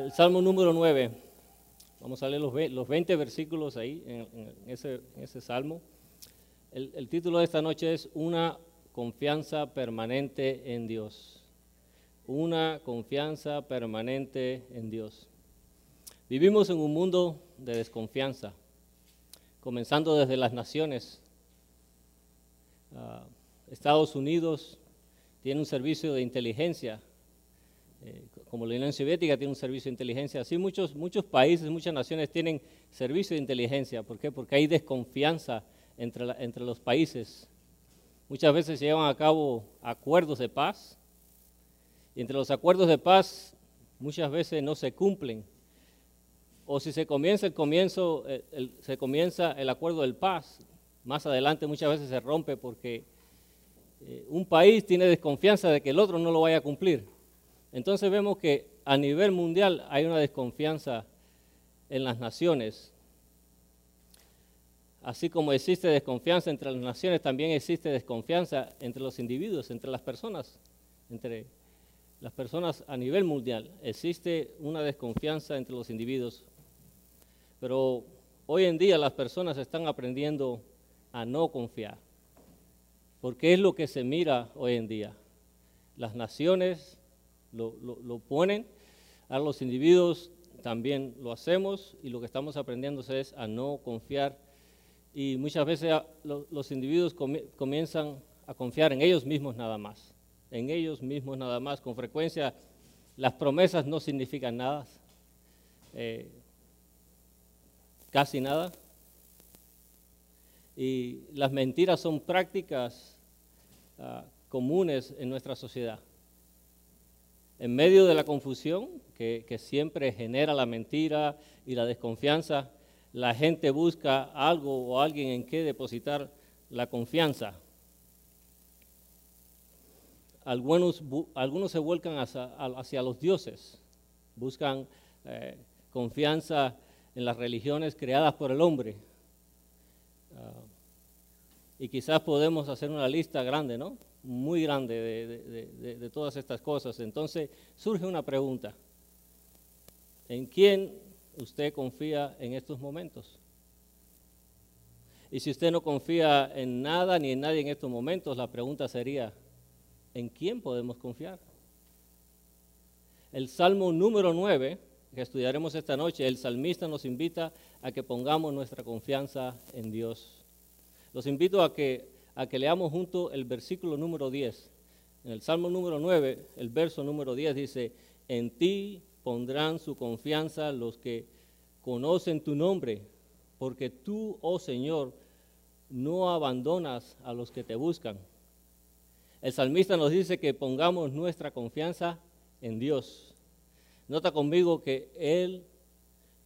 El Salmo número 9. Vamos a leer los, ve- los 20 versículos ahí en, ese, salmo. El, el título de esta noche es Una confianza permanente en Dios. Una confianza permanente en Dios. Vivimos en un mundo de desconfianza, comenzando desde las naciones. Ah, Estados Unidos tiene un servicio de inteligencia, eh, como la Unión Soviética tiene un servicio de inteligencia. Así muchos, muchos países, muchas naciones tienen servicio de inteligencia. ¿Por qué? Porque hay desconfianza entre, la- entre los países. Muchas veces se llevan a cabo acuerdos de paz y entre los acuerdos de paz muchas veces no se cumplen. O si se comienza el comienzo, el- el- se comienza el acuerdo del paz, más adelante muchas veces se rompe porque eh, un país tiene desconfianza de que el otro no lo vaya a cumplir. Entonces vemos que a nivel mundial hay una desconfianza en las naciones. Así como existe desconfianza entre las naciones, también existe desconfianza entre los individuos, entre las personas, entre las personas a nivel mundial. Existe una desconfianza entre los individuos. Pero hoy en día las personas están aprendiendo a no confiar. Porque es lo que se mira hoy en día. Las naciones lo, ponen, a los individuos también lo hacemos y lo que estamos aprendiendo es a no confiar. Y muchas veces a- lo- los individuos comi- comienzan a confiar en ellos mismos nada más. En ellos mismos nada más. Con frecuencia las promesas no significan nada. eh, casi nada. Y las mentiras son prácticas ah, comunes en nuestra sociedad. En medio de la confusión que, siempre genera la mentira y la desconfianza, la gente busca algo o alguien en que depositar la confianza. Algunos, se vuelcan hacia, hacia los dioses, buscan eh, confianza en las religiones creadas por el hombre. Ah, y quizás podemos hacer una lista grande, ¿no? Muy grande de, de- de- todas estas cosas. Entonces surge una pregunta. ¿En quién usted confía en estos momentos? Y si usted no confía en nada ni en nadie en estos momentos, la pregunta sería, ¿en quién podemos confiar? El Salmo número 9, que estudiaremos esta noche, el salmista nos invita a que pongamos nuestra confianza en Dios. Los invito a que, a que leamos junto el versículo número 10. En el Salmo número 9, el verso número 10 dice, en ti pondrán su confianza los que conocen tu nombre, porque tú, oh Señor, no abandonas a los que te buscan. El salmista nos dice que pongamos nuestra confianza en Dios. Nota conmigo que Él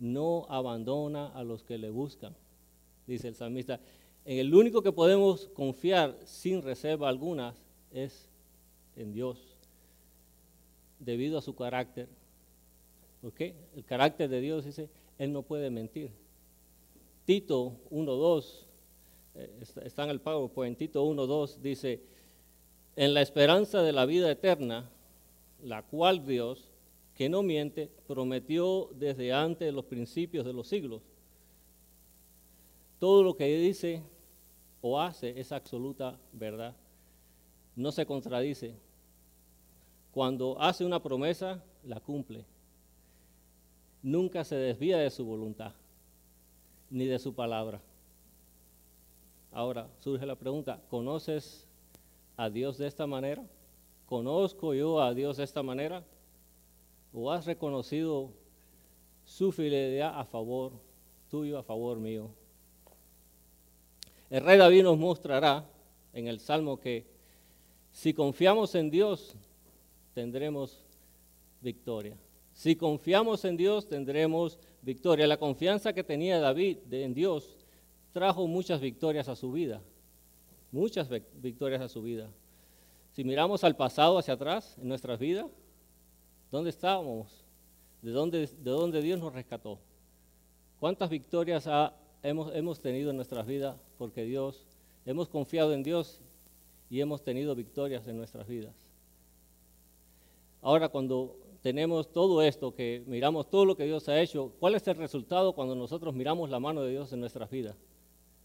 no abandona a los que le buscan, dice el salmista. En el único que podemos confiar sin reserva alguna es en Dios, debido a su carácter. ¿Ok? El carácter de Dios dice, Él no puede mentir. Tito 1.2, eh, está, en el PowerPoint, Tito 1.2 dice, en la esperanza de la vida eterna, la cual Dios, que no miente, prometió desde antes de los principios de los siglos. Todo lo que dice o hace es absoluta verdad. No se contradice. Cuando hace una promesa, la cumple. Nunca se desvía de su voluntad, ni de su palabra. Ahora surge la pregunta, ¿conoces a Dios de esta manera? ¿Conozco yo a Dios de esta manera? ¿O has reconocido su fidelidad a favor tuyo, a favor mío? El rey David nos mostrará en el Salmo que si confiamos en Dios, tendremos victoria. Si confiamos en Dios, tendremos victoria. La confianza que tenía David en Dios trajo muchas victorias a su vida. Muchas vic- victorias a su vida. Si miramos al pasado, hacia atrás, en nuestras vidas, ¿dónde estábamos? ¿De dónde, de dónde Dios nos rescató? ¿Cuántas victorias hemos, hemos tenido en nuestras vidas? Porque Dios, hemos confiado en Dios y hemos tenido victorias en nuestras vidas. Ahora, cuando tenemos todo esto, que miramos todo lo que Dios ha hecho, ¿cuál es el resultado cuando nosotros miramos la mano de Dios en nuestras vidas?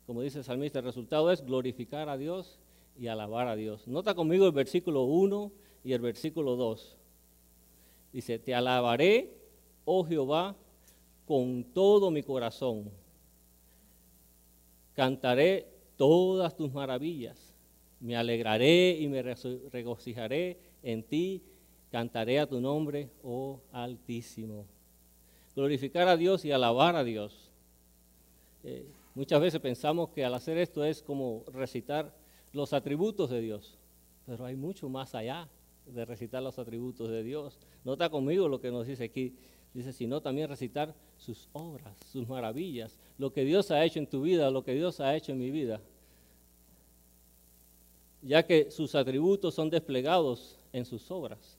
Como dice el salmista, el resultado es glorificar a Dios y alabar a Dios. Nota conmigo el versículo 1 y el versículo 2. Dice, te alabaré, oh Jehová, con todo mi corazón. Cantaré todas tus maravillas. Me alegraré y me regocijaré en ti Cantaré a tu nombre, oh Altísimo. Glorificar a Dios y alabar a Dios. Eh, muchas veces pensamos que al hacer esto es como recitar los atributos de Dios, pero hay mucho más allá de recitar los atributos de Dios. Nota conmigo lo que nos dice aquí. Dice, sino también recitar sus obras, sus maravillas, lo que Dios ha hecho en tu vida, lo que Dios ha hecho en mi vida. Ya que sus atributos son desplegados en sus obras.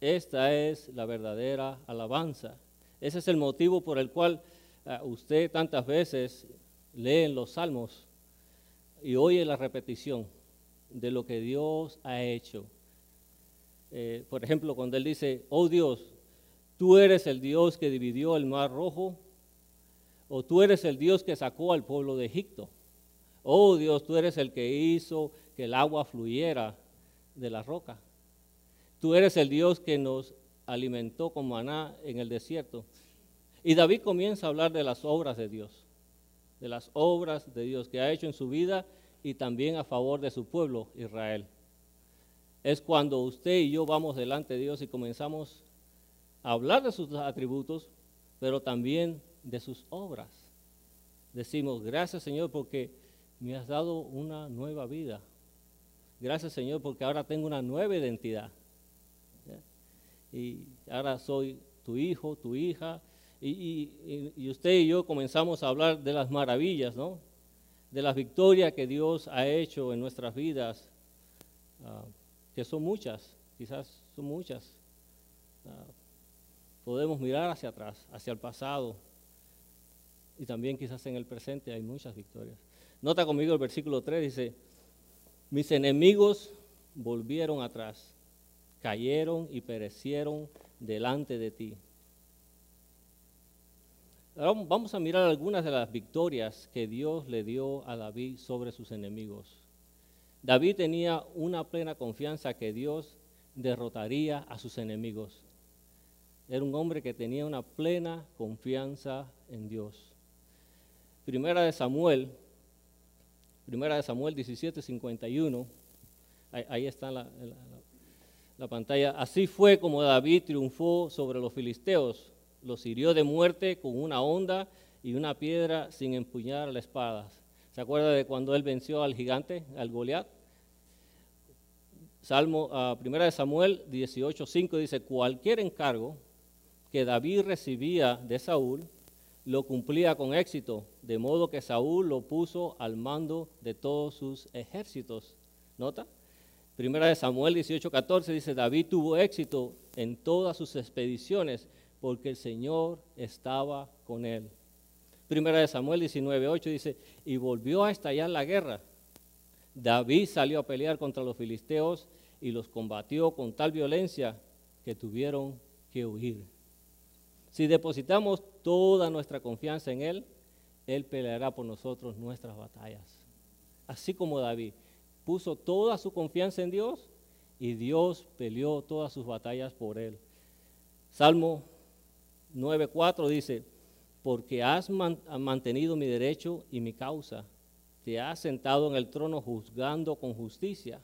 Esta es la verdadera alabanza. Ese es el motivo por el cual ah, usted tantas veces lee en los salmos y oye la repetición de lo que Dios ha hecho. Eh, por ejemplo, cuando él dice, oh Dios, tú eres el Dios que dividió el mar rojo, o tú eres el Dios que sacó al pueblo de Egipto. Oh Dios, tú eres el que hizo que el agua fluyera de la roca. Tú eres el Dios que nos alimentó con maná en el desierto. Y David comienza a hablar de las obras de Dios, de las obras de Dios que ha hecho en su vida y también a favor de su pueblo Israel. Es cuando usted y yo vamos delante de Dios y comenzamos hablar de sus atributos, pero también de sus obras. Decimos, gracias Señor porque me has dado una nueva vida. Gracias Señor porque ahora tengo una nueva identidad y ahora soy tu hijo, tu hija, y, usted y yo comenzamos a hablar de las maravillas, ¿no? De las victorias que Dios ha hecho en nuestras vidas, ah, que son muchas, quizás son muchas. Ah, podemos mirar hacia atrás, hacia el pasado, y también quizás en el presente hay muchas victorias. Nota conmigo el versículo 3, dice, mis enemigos volvieron atrás cayeron y perecieron delante de ti. Ahora vamos a mirar algunas de las victorias que Dios le dio a David sobre sus enemigos. David tenía una plena confianza que Dios derrotaría a sus enemigos. Era un hombre que tenía una plena confianza en Dios. Primera de Samuel, primera de Samuel 17, 51, ahí, ahí está la, la pantalla. Así fue como David triunfó sobre los filisteos. Los hirió de muerte con una onda y una piedra sin empuñar la espada. ¿Se acuerda de cuando él venció al gigante, al Goliat? Salmo, uh, primera de Samuel 18:5 dice, cualquier encargo que David recibía de Saúl, lo cumplía con éxito, de modo que Saúl lo puso al mando de todos sus ejércitos. ¿Nota? Primera de Samuel 18:14 dice, David tuvo éxito en todas sus expediciones porque el Señor estaba con él. Primera de Samuel 19:8 dice, y volvió a estallar la guerra. David salió a pelear contra los filisteos y los combatió con tal violencia que tuvieron que huir. Si depositamos toda nuestra confianza en Él, Él peleará por nosotros nuestras batallas. Así como David puso toda su confianza en Dios y Dios peleó todas sus batallas por él. Salmo 9.4 dice, porque has mantenido mi derecho y mi causa, te has sentado en el trono juzgando con justicia.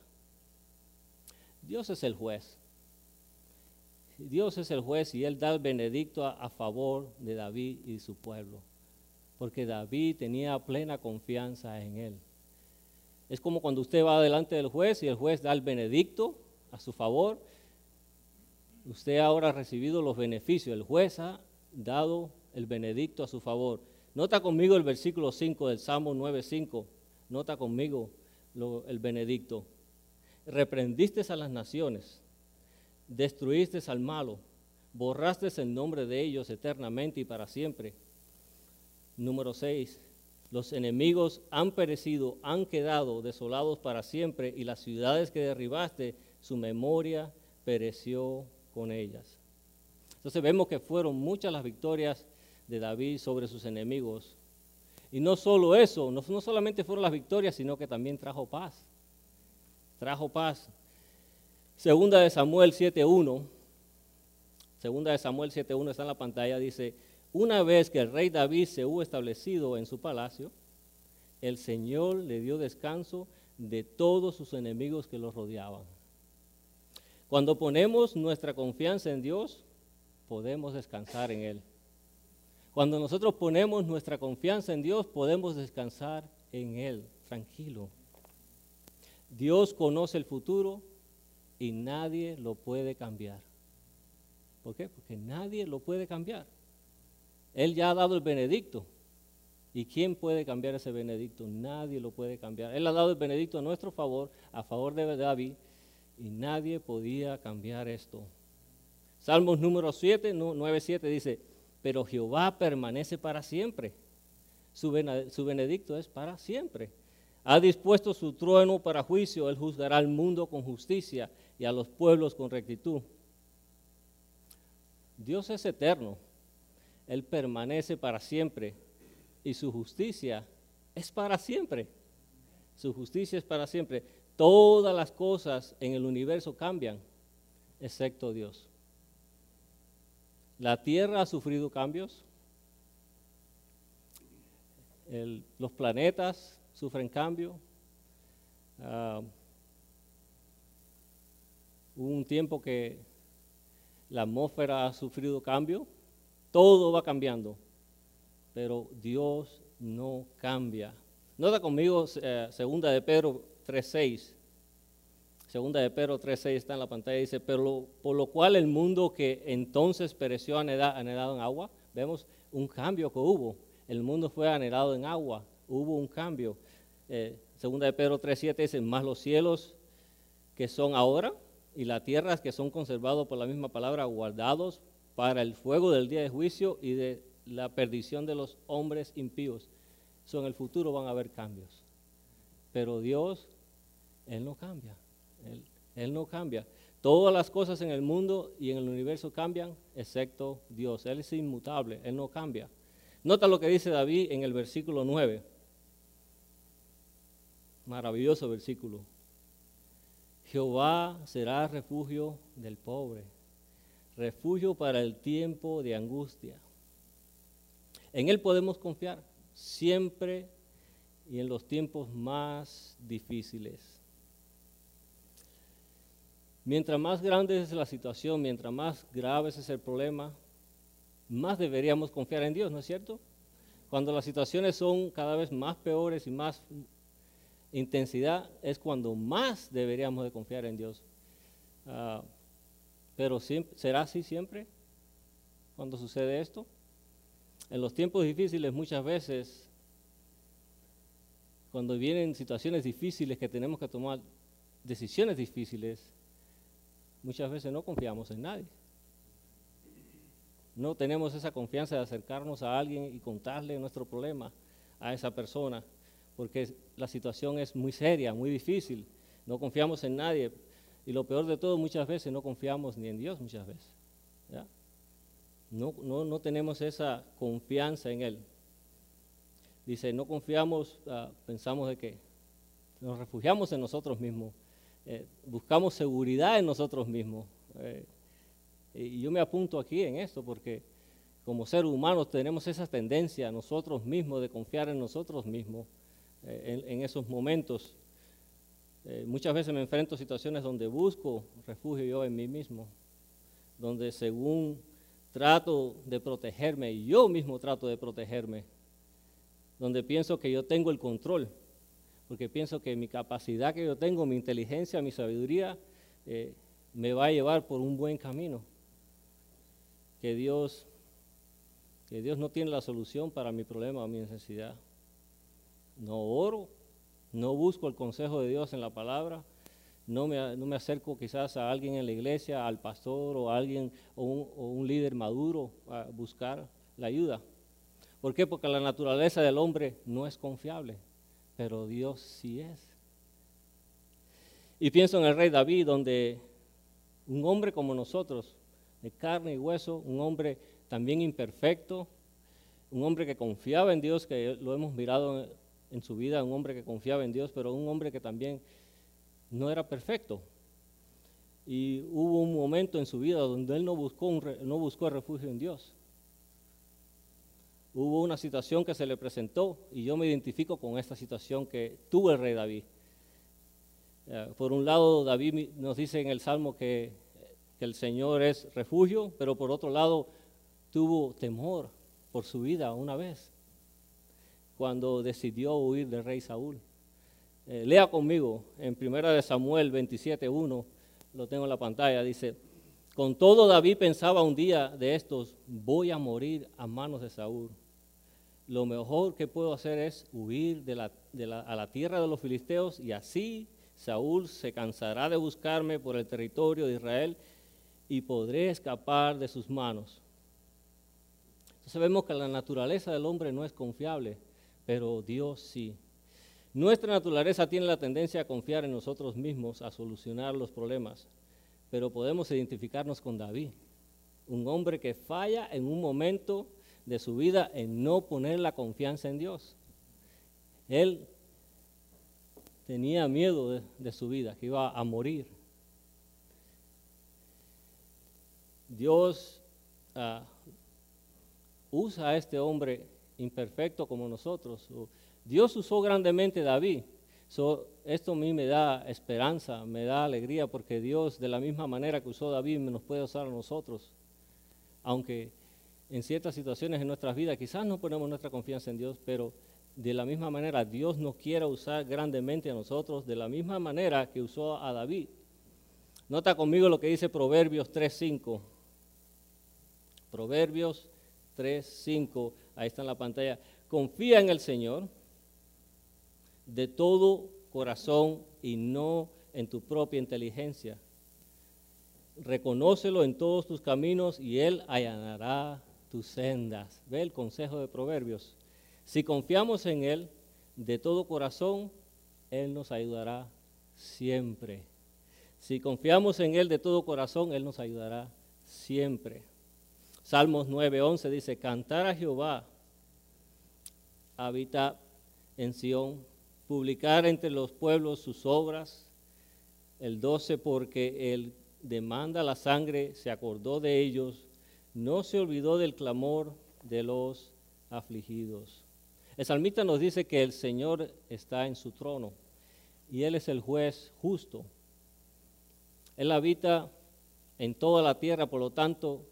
Dios es el juez. Dios es el juez y él da el benedicto a favor de David y su pueblo, porque David tenía plena confianza en él. Es como cuando usted va delante del juez y el juez da el benedicto a su favor. Usted ahora ha recibido los beneficios. El juez ha dado el benedicto a su favor. Nota conmigo el versículo 5 del Salmo 9.5. Nota conmigo el benedicto. Reprendiste a las naciones, destruiste al malo, borraste el nombre de ellos eternamente y para siempre. Número 6 los enemigos han perecido, han quedado desolados para siempre y las ciudades que derribaste, su memoria pereció con ellas. Entonces vemos que fueron muchas las victorias de David sobre sus enemigos. Y no solo eso, no, no solamente fueron las victorias, sino que también trajo paz. Trajo paz. Segunda de Samuel 7.1, segunda de Samuel 7.1 está en la pantalla, dice, una vez que el rey David se hubo establecido en su palacio, el Señor le dio descanso de todos sus enemigos que lo rodeaban. Cuando ponemos nuestra confianza en Dios, podemos descansar en Él. Cuando nosotros ponemos nuestra confianza en Dios, podemos descansar en Él, tranquilo. Dios conoce el futuro y nadie lo puede cambiar. ¿Por qué? Porque nadie lo puede cambiar. Él ya ha dado el benedicto. ¿Y quién puede cambiar ese benedicto? Nadie lo puede cambiar. Él ha dado el benedicto a nuestro favor, a favor de David, y nadie podía cambiar esto. Salmos número 7, 9, 7 dice, pero Jehová permanece para siempre. Su, benedicto es para siempre. Ha dispuesto su trueno para juicio, él juzgará al mundo con justicia y a los pueblos con rectitud. Dios es eterno, Él permanece para siempre y su justicia es para siempre. Su justicia es para siempre. Todas las cosas en el universo cambian, excepto Dios. La tierra ha sufrido cambios. los planetas sufren cambio. Ah, hubo un tiempo que la atmósfera ha sufrido cambio. Todo va cambiando, pero Dios no cambia. Nota conmigo eh, segunda de Pedro 3.6. Segunda de Pedro 3.6 está en la pantalla, dice, pero por lo cual el mundo que entonces pereció anhelado, en agua, vemos un cambio que hubo. El mundo fue anhelado en agua, hubo un cambio. Eh, segunda de Pedro 3.7 dice, más los cielos que son ahora y las tierras que son conservados por la misma palabra, guardados para el fuego del día de juicio y de la perdición de los hombres impíos. So, en el futuro van a haber cambios. Pero Dios él no cambia. Él, no cambia. Todas las cosas en el mundo y en el universo cambian, excepto Dios. Él es inmutable, Él no cambia. Nota lo que dice David en el versículo 9. Maravilloso versículo. Jehová será refugio del pobre, refugio para el tiempo de angustia. En Él podemos confiar siempre y en los tiempos más difíciles. Mientras más grande es la situación, mientras más grave es el problema, más deberíamos confiar en Dios, ¿no es cierto? Cuando las situaciones son cada vez más peores y más intensidad, es cuando más deberíamos de confiar en Dios. Ah, pero ¿será así siempre cuando sucede esto? En los tiempos difíciles muchas veces, cuando vienen situaciones difíciles que tenemos que tomar decisiones difíciles, muchas veces no confiamos en nadie. No tenemos esa confianza de acercarnos a alguien y contarle nuestro problema a esa persona, porque la situación es muy seria, muy difícil. No confiamos en nadie. Y lo peor de todo, muchas veces no confiamos ni en Dios, muchas veces. No, no, tenemos esa confianza en Él. Dice, no confiamos, ah, pensamos de que nos refugiamos en nosotros mismos eh, buscamos seguridad en nosotros mismos. Eh, y yo me apunto aquí en esto porque como seres humanos tenemos esa tendencia nosotros mismos de confiar en nosotros mismos eh, en, esos momentos. muchas veces me enfrento a situaciones donde busco refugio yo en mí mismo, donde según trato de protegerme, yo mismo trato de protegerme, donde pienso que yo tengo el control porque pienso que mi capacidad que yo tengo, mi inteligencia, mi sabiduría, eh, me va a llevar por un buen camino. Que Dios, que Dios no tiene la solución para mi problema o mi necesidad. No oro, no busco el consejo de Dios en la palabra, no me, no me acerco quizás a alguien en la iglesia, al pastor o a alguien o un, líder maduro a buscar la ayuda. ¿Por qué? Porque la naturaleza del hombre no es confiable pero Dios sí es. Y pienso en el rey David, donde un hombre como nosotros, de carne y hueso, un hombre también imperfecto, un hombre que confiaba en Dios, que lo hemos mirado en su vida, un hombre que confiaba en Dios, pero un hombre que también no era perfecto. Y hubo un momento en su vida donde él no buscó, no buscó refugio en Dios. Hubo una situación que se le presentó y yo me identifico con esta situación que tuvo el rey David. Eh, por un lado, David nos dice en el Salmo que el Señor es refugio, pero por otro lado tuvo temor por su vida una vez, cuando decidió huir del rey Saúl. Eh, lea conmigo en Primera de Samuel 27.1, lo tengo en la pantalla, dice, con todo David pensaba un día de estos, voy a morir a manos de Saúl. Lo mejor que puedo hacer es huir a la tierra de los filisteos y así Saúl se cansará de buscarme por el territorio de Israel y podré escapar de sus manos. Entonces vemos que la naturaleza del hombre no es confiable, pero Dios sí. Nuestra naturaleza tiene la tendencia a confiar en nosotros mismos, a solucionar los problemas, pero podemos identificarnos con David, un hombre que falla en un momento de su vida en no poner la confianza en Dios. Él tenía miedo de, su vida, que iba a morir. Dios ah, usa a este hombre imperfecto como nosotros. Dios usó grandemente a David. esto a mí me da esperanza, me da alegría, porque Dios, de la misma manera que usó a David, nos puede usar a nosotros. Aunque en ciertas situaciones en nuestras vidas quizás no ponemos nuestra confianza en Dios, pero de la misma manera Dios nos quiere usar grandemente a nosotros, de la misma manera que usó a David. Nota conmigo lo que dice Proverbios 3.5. Proverbios 3.5, ahí está en la pantalla. Confía en el Señor de todo corazón y no en tu propia inteligencia. Reconócelo en todos tus caminos y Él allanará tus sendas. Ve el consejo de Proverbios. Si confiamos en Él de todo corazón, Él nos ayudará siempre. Si confiamos en Él de todo corazón, Él nos ayudará siempre. Salmos 9:11 dice, cantar a Jehová, habita en Sión, publicar entre los pueblos sus obras. El 12, porque Él demanda la sangre, se acordó de ellos, no se olvidó del clamor de los afligidos. El salmista nos dice que el Señor está en su trono y Él es el juez justo. Él habita en toda la tierra, por lo tanto,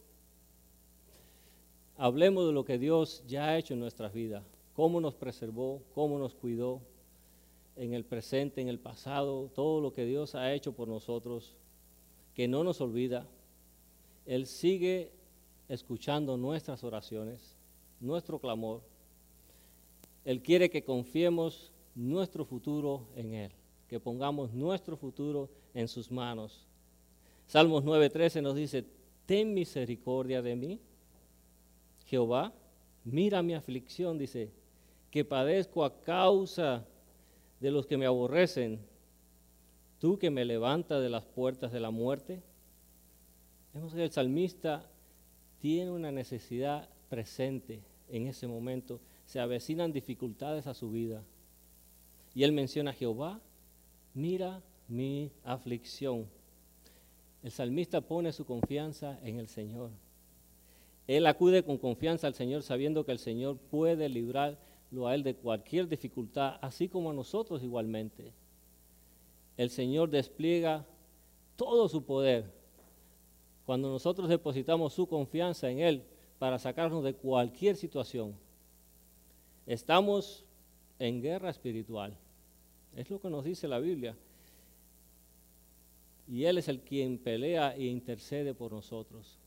hablemos de lo que Dios ya ha hecho en nuestras vidas, cómo nos preservó, cómo nos cuidó en el presente, en el pasado, todo lo que Dios ha hecho por nosotros, que no nos olvida. Él sigue escuchando nuestras oraciones, nuestro clamor. Él quiere que confiemos nuestro futuro en Él, que pongamos nuestro futuro en sus manos. Salmos 9:13 nos dice, ten misericordia de mí Jehová, mira mi aflicción, dice, que padezco a causa de los que me aborrecen, tú que me levantas de las puertas de la muerte. Vemos que el salmista tiene una necesidad presente en ese momento, se avecinan dificultades a su vida. Y él menciona a Jehová, mira mi aflicción. El salmista pone su confianza en el Señor. Él acude con confianza al Señor sabiendo que el Señor puede librarlo a él de cualquier dificultad, así como a nosotros igualmente. El Señor despliega todo su poder cuando nosotros depositamos su confianza en Él para sacarnos de cualquier situación. Estamos en guerra espiritual. Es lo que nos dice la Biblia. Y Él es el quien pelea e intercede por nosotros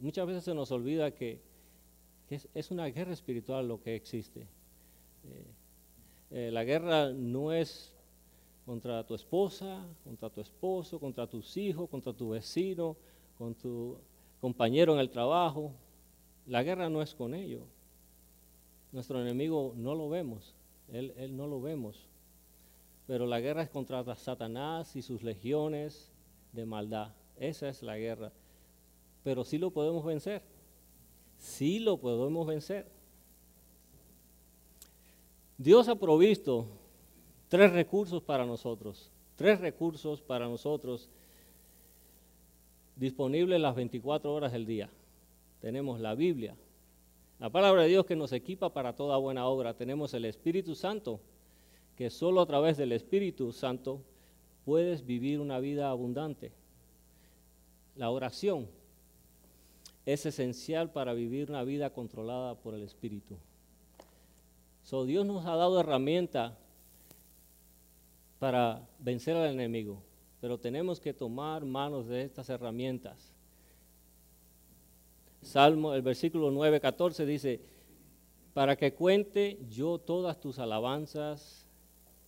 muchas veces se nos olvida que, es, una guerra espiritual lo que existe. Eh, eh, la guerra no es contra tu esposa, contra tu esposo, contra tus hijos, contra tu vecino, con tu compañero en el trabajo. La guerra no es con ellos. Nuestro enemigo no lo vemos, él, él no lo vemos. Pero la guerra es contra Satanás y sus legiones de maldad. Esa es la guerra. Pero sí lo podemos vencer. Sí lo podemos vencer. Dios ha provisto tres recursos para nosotros, tres recursos para nosotros disponibles las 24 horas del día. Tenemos la Biblia, la palabra de Dios que nos equipa para toda buena obra. Tenemos el Espíritu Santo, que solo a través del Espíritu Santo puedes vivir una vida abundante. La oración es esencial para vivir una vida controlada por el Espíritu. So, Dios nos ha dado herramientas para vencer al enemigo, pero tenemos que tomar manos de estas herramientas. Salmo, el versículo 9, 14 dice, para que cuente yo todas tus alabanzas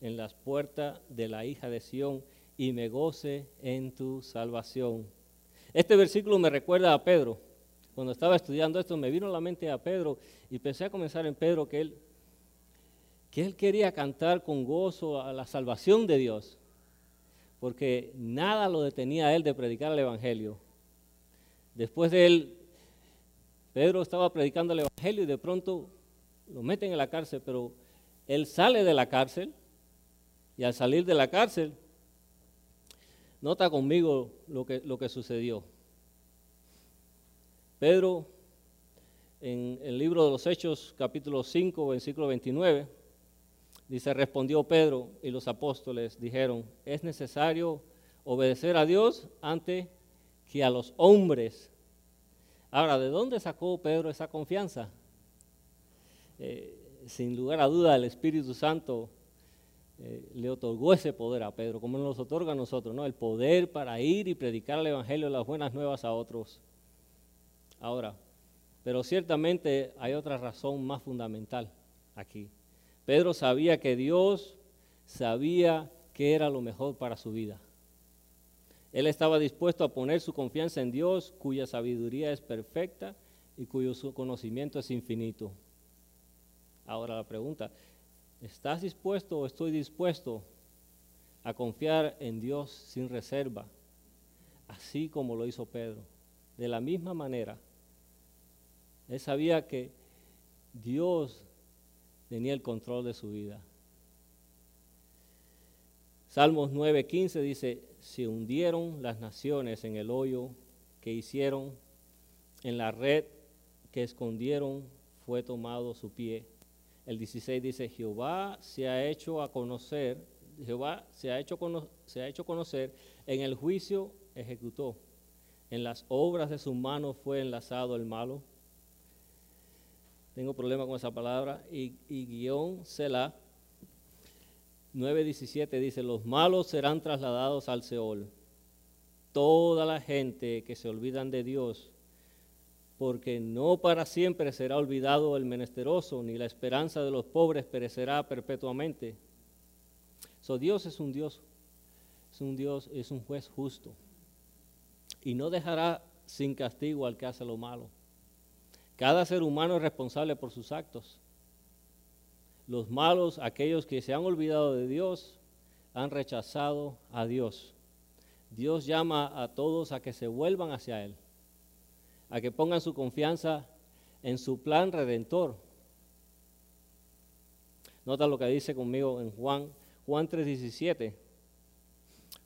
en las puertas de la hija de Sión y me goce en tu salvación. Este versículo me recuerda a Pedro. Cuando estaba estudiando esto me vino a la mente a Pedro y pensé a comenzar en Pedro que él que él quería cantar con gozo a la salvación de Dios, porque nada lo detenía a él de predicar el Evangelio. Después de él, Pedro estaba predicando el Evangelio y de pronto lo meten en la cárcel, pero él sale de la cárcel y al salir de la cárcel, nota conmigo lo que, lo que sucedió. Pedro, en el libro de los Hechos, capítulo 5, versículo 29, Dice, respondió Pedro y los apóstoles dijeron, es necesario obedecer a Dios antes que a los hombres. Ahora, ¿de dónde sacó Pedro esa confianza? Eh, sin lugar a duda, el Espíritu Santo eh, le otorgó ese poder a Pedro, como nos otorga a nosotros, ¿no? El poder para ir y predicar el Evangelio, las buenas nuevas a otros. Ahora, pero ciertamente hay otra razón más fundamental aquí. Pedro sabía que Dios sabía que era lo mejor para su vida. Él estaba dispuesto a poner su confianza en Dios, cuya sabiduría es perfecta y cuyo conocimiento es infinito. Ahora la pregunta, ¿estás dispuesto o estoy dispuesto a confiar en Dios sin reserva, así como lo hizo Pedro? De la misma manera, él sabía que Dios tenía el control de su vida. Salmos 9:15 dice, se hundieron las naciones en el hoyo que hicieron, en la red que escondieron fue tomado su pie. El 16 dice, Jehová se ha hecho a conocer, Jehová se ha hecho, se ha hecho conocer, en el juicio ejecutó, en las obras de su mano fue enlazado el malo tengo problema con esa palabra, y, guion Selah 9.17 dice, los malos serán trasladados al Seol. Toda la gente que se olvidan de Dios, porque no para siempre será olvidado el menesteroso, ni la esperanza de los pobres perecerá perpetuamente. So, Dios es un Dios, es un Dios, es un juez justo, y no dejará sin castigo al que hace lo malo. Cada ser humano es responsable por sus actos. Los malos, aquellos que se han olvidado de Dios, han rechazado a Dios. Dios llama a todos a que se vuelvan hacia Él, a que pongan su confianza en su plan redentor. Nota lo que dice conmigo en Juan, Juan 3:17.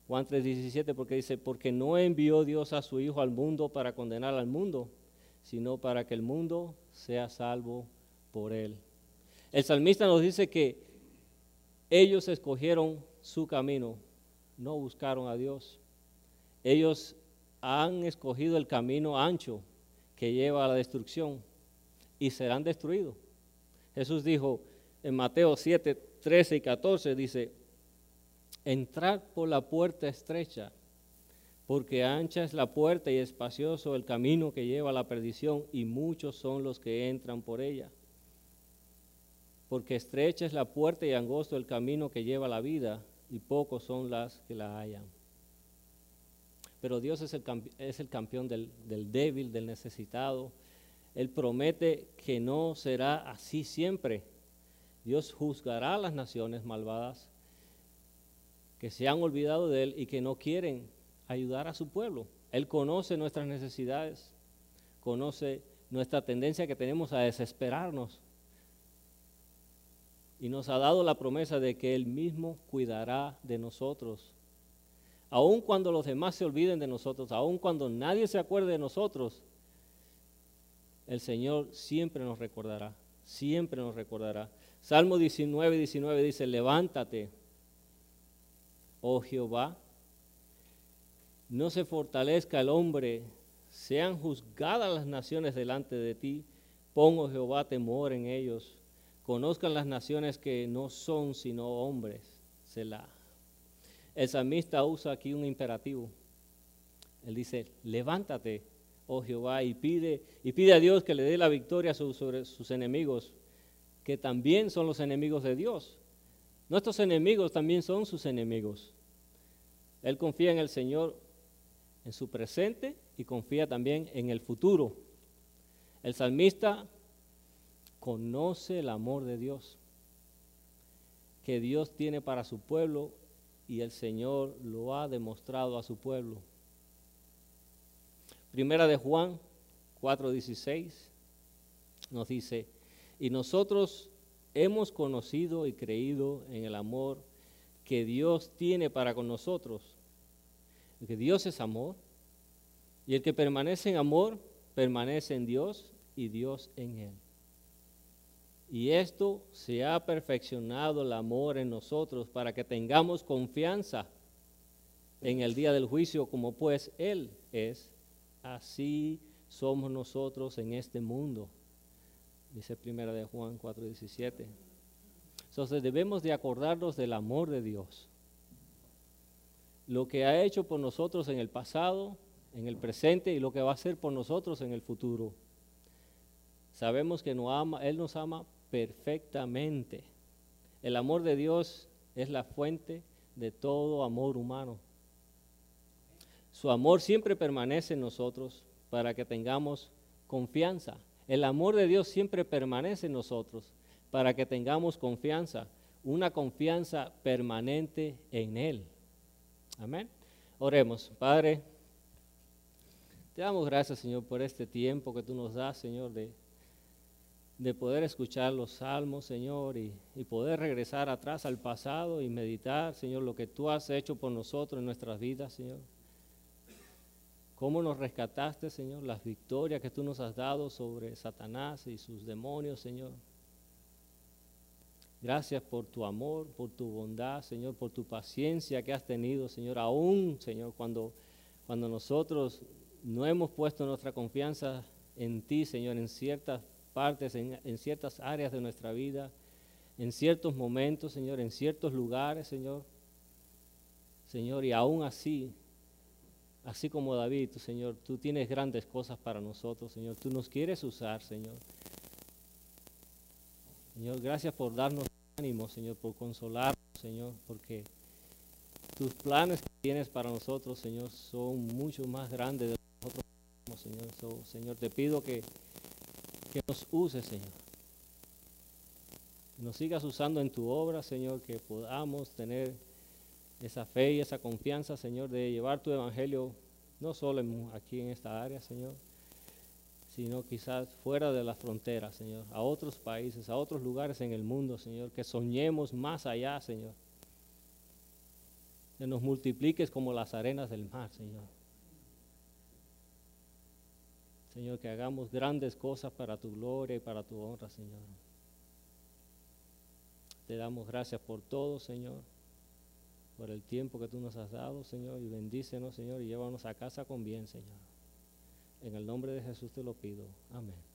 Juan 3:17 porque dice, porque no envió Dios a su Hijo al mundo para condenar al mundo, sino para que el mundo sea salvo por él. El salmista nos dice que ellos escogieron su camino, no buscaron a Dios. Ellos han escogido el camino ancho que lleva a la destrucción y serán destruidos. Jesús dijo en Mateo 7, 13 y 14, dice, entrad por la puerta estrecha porque ancha es la puerta y espacioso el camino que lleva a la perdición, y muchos son los que entran por ella. Porque estrecha es la puerta y angosto el camino que lleva a la vida, y pocos son las que la hallan. Pero Dios es el, es el campeón del, del débil, del necesitado. Él promete que no será así siempre. Dios juzgará a las naciones malvadas que se han olvidado de Él y que no quieren ayudar a su pueblo. Él conoce nuestras necesidades. conoce nuestra tendencia que tenemos a desesperarnos. Y nos ha dado la promesa de que Él mismo cuidará de nosotros. Aun cuando los demás se olviden de nosotros, aun cuando nadie se acuerde de nosotros, el Señor siempre nos recordará, siempre nos recordará. Salmo 19, 19 dice, levántate, oh Jehová, no se fortalezca el hombre sean juzgadas las naciones delante de ti, pongo Jehová temor en ellos, conozcan las naciones que no son sino hombres, Selah. El salmista usa aquí un imperativo. Él dice, levántate, oh Jehová, y pide, y pide a Dios que le dé la victoria sobre sus enemigos, que también son los enemigos de Dios. Nuestros enemigos también son sus enemigos. Él confía en el Señor en su presente y confía también en el futuro. El salmista conoce el amor de Dios que Dios tiene para su pueblo y el Señor lo ha demostrado a su pueblo. Primera de Juan 4:16 nos dice, y nosotros hemos conocido y creído en el amor que Dios tiene para con nosotros que Dios es amor, y el que permanece en amor, permanece en Dios y Dios en él. Y esto se ha perfeccionado el amor en nosotros para que tengamos confianza en el día del juicio, como pues Él es, así somos nosotros en este mundo. Dice primera de Juan 4:17. Entonces debemos de acordarnos del amor de Dios lo que ha hecho por nosotros en el pasado, en el presente y lo que va a hacer por nosotros en el futuro. Sabemos que Él nos ama perfectamente. El amor de Dios es la fuente de todo amor humano. Su amor siempre permanece en nosotros para que tengamos confianza. El amor de Dios siempre permanece en nosotros para que tengamos confianza, una confianza permanente en Él. Amén. Oremos. Padre, te damos gracias, Señor, por este tiempo que tú nos das, Señor, de, de poder escuchar los salmos, Señor, y, y, poder regresar atrás al pasado y meditar, Señor, lo que tú has hecho por nosotros en nuestras vidas, Señor. Cómo nos rescataste, Señor, las victorias que tú nos has dado sobre Satanás y sus demonios, Señor. Gracias por tu amor, por tu bondad, Señor, por tu paciencia que has tenido, Señor. Aún, Señor, cuando, cuando nosotros no hemos puesto nuestra confianza en ti, Señor, en ciertas partes, en, en ciertas áreas de nuestra vida, en ciertos momentos, Señor, en ciertos lugares, Señor. Señor, y aún así, así como David, Señor, tú tienes grandes cosas para nosotros, Señor. Tú nos quieres usar, Señor. Señor, gracias por darnos ánimo, Señor, por consolarnos, Señor, porque tus planes que tienes para nosotros, Señor, son mucho más grandes de nosotros Señor. Señor, te pido que, que nos uses, Señor. nos sigas usando en tu obra, Señor, que podamos tener esa fe y esa confianza, Señor, de llevar tu evangelio no solo aquí en esta área, Señor, sino quizás fuera de las fronteras, Señor, a otros países, a otros lugares en el mundo, Señor, que soñemos más allá, Señor. Que nos multipliques como las arenas del mar, Señor. Señor, que hagamos grandes cosas para tu gloria y para tu honra, Señor. Te damos gracias por todo, Señor, por el tiempo que tú nos has dado, Señor, y bendícenos, Señor, y llévanos a casa con bien, Señor. En el nombre de Jesús te lo pido. Amén.